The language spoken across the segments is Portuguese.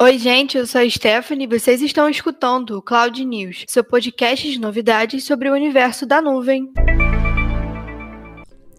Oi, gente, eu sou a Stephanie e vocês estão escutando o Cloud News, seu podcast de novidades sobre o universo da nuvem.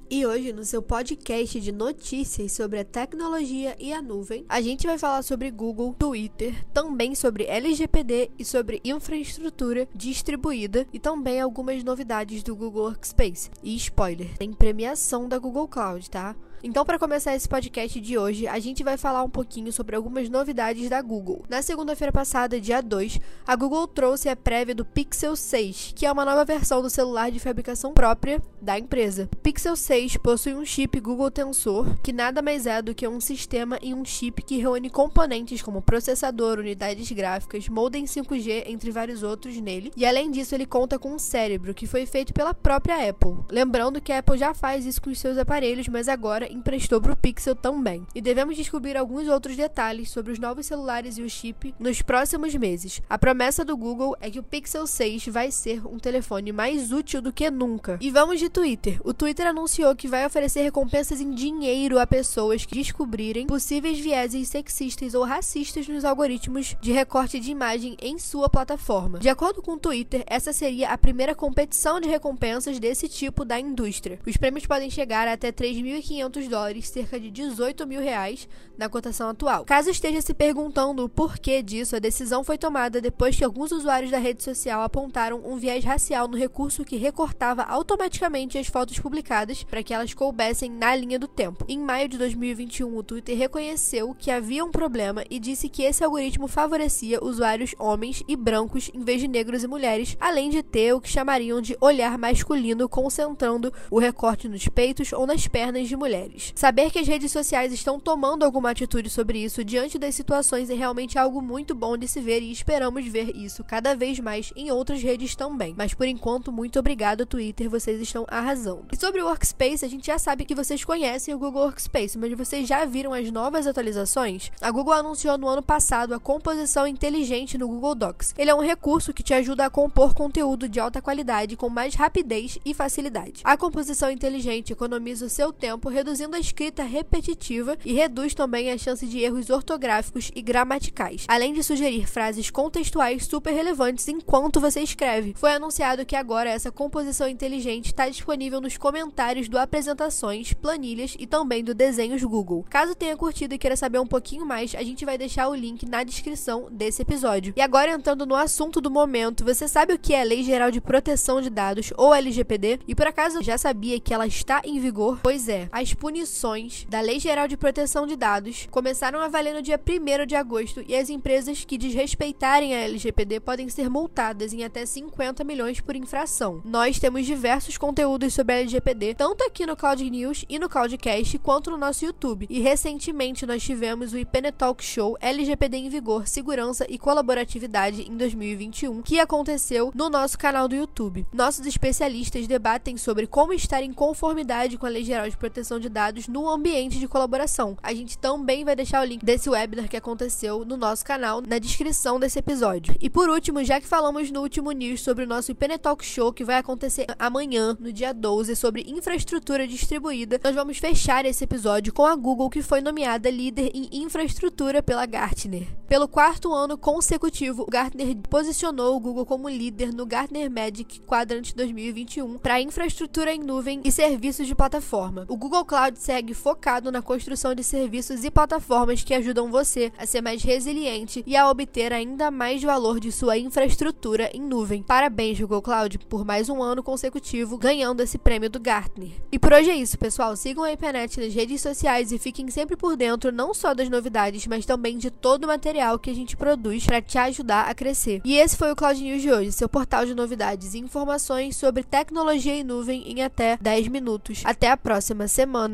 E hoje, no seu podcast de notícias sobre a tecnologia e a nuvem, a gente vai falar sobre Google, Twitter, também sobre LGPD e sobre infraestrutura distribuída e também algumas novidades do Google Workspace. E spoiler, tem premiação da Google Cloud, tá? Então, para começar esse podcast de hoje, a gente vai falar um pouquinho sobre algumas novidades da Google. Na segunda-feira passada, dia 2, a Google trouxe a prévia do Pixel 6, que é uma nova versão do celular de fabricação própria da empresa. O Pixel 6 possui um chip Google Tensor, que nada mais é do que um sistema e um chip que reúne componentes como processador, unidades gráficas, modem 5G, entre vários outros nele. E além disso, ele conta com um cérebro que foi feito pela própria Apple. Lembrando que a Apple já faz isso com os seus aparelhos, mas agora emprestou para o Pixel também. E devemos descobrir alguns outros detalhes sobre os novos celulares e o chip nos próximos meses. A promessa do Google é que o Pixel 6 vai ser um telefone mais útil do que nunca. E vamos de Twitter. O Twitter anunciou que vai oferecer recompensas em dinheiro a pessoas que descobrirem possíveis vieses sexistas ou racistas nos algoritmos de recorte de imagem em sua plataforma. De acordo com o Twitter, essa seria a primeira competição de recompensas desse tipo da indústria. Os prêmios podem chegar até 3.500 dólares, cerca de 18 mil reais, na cotação atual. Caso esteja se perguntando o porquê disso, a decisão foi tomada depois que alguns usuários da rede social apontaram um viés racial no recurso que recortava automaticamente as fotos publicadas para que elas coubessem na linha do tempo. Em maio de 2021, o Twitter reconheceu que havia um problema e disse que esse algoritmo favorecia usuários homens e brancos em vez de negros e mulheres, além de ter o que chamariam de olhar masculino, concentrando o recorte nos peitos ou nas pernas de mulheres. Saber que as redes sociais estão tomando alguma atitude sobre isso diante das situações é realmente algo muito bom de se ver e esperamos ver isso cada vez mais em outras redes também. Mas por enquanto, muito obrigado, Twitter, vocês estão arrasando. E sobre o Workspace, a gente já sabe que vocês conhecem o Google Workspace, mas vocês já viram as novas atualizações? A Google anunciou no ano passado a composição inteligente no Google Docs. Ele é um recurso que te ajuda a compor conteúdo de alta qualidade com mais rapidez e facilidade. A composição inteligente economiza o seu tempo, reduzindo reduzindo a escrita repetitiva e reduz também a chance de erros ortográficos e gramaticais, além de sugerir frases contextuais super relevantes enquanto você escreve. Foi anunciado que agora essa composição inteligente está disponível nos comentários do apresentações, planilhas e também do desenhos Google. Caso tenha curtido e queira saber um pouquinho mais, a gente vai deixar o link na descrição desse episódio. E agora entrando no assunto do momento, você sabe o que é a Lei Geral de Proteção de Dados ou LGPD? E por acaso já sabia que ela está em vigor? Pois é, as punições da Lei Geral de Proteção de Dados começaram a valer no dia 1 de agosto e as empresas que desrespeitarem a LGPD podem ser multadas em até 50 milhões por infração. Nós temos diversos conteúdos sobre a LGPD, tanto aqui no Cloud News e no Cloudcast, quanto no nosso YouTube. E recentemente nós tivemos o IPN Talk Show LGPD em Vigor, Segurança e Colaboratividade em 2021, que aconteceu no nosso canal do YouTube. Nossos especialistas debatem sobre como estar em conformidade com a Lei Geral de Proteção de Dados no ambiente de colaboração. A gente também vai deixar o link desse webinar que aconteceu no nosso canal na descrição desse episódio. E por último, já que falamos no último news sobre o nosso IPN Talk Show que vai acontecer amanhã, no dia 12, sobre infraestrutura distribuída, nós vamos fechar esse episódio com a Google que foi nomeada líder em infraestrutura pela Gartner. Pelo quarto ano consecutivo, o Gartner posicionou o Google como líder no Gartner Magic Quadrant 2021 para infraestrutura em nuvem e serviços de plataforma. O Google Cloud Cloud segue focado na construção de serviços e plataformas que ajudam você a ser mais resiliente e a obter ainda mais valor de sua infraestrutura em nuvem. Parabéns, Google Cloud, por mais um ano consecutivo ganhando esse prêmio do Gartner. E por hoje é isso, pessoal. Sigam a IPNET nas redes sociais e fiquem sempre por dentro não só das novidades, mas também de todo o material que a gente produz para te ajudar a crescer. E esse foi o Cloud News de hoje, seu portal de novidades e informações sobre tecnologia em nuvem em até 10 minutos. Até a próxima semana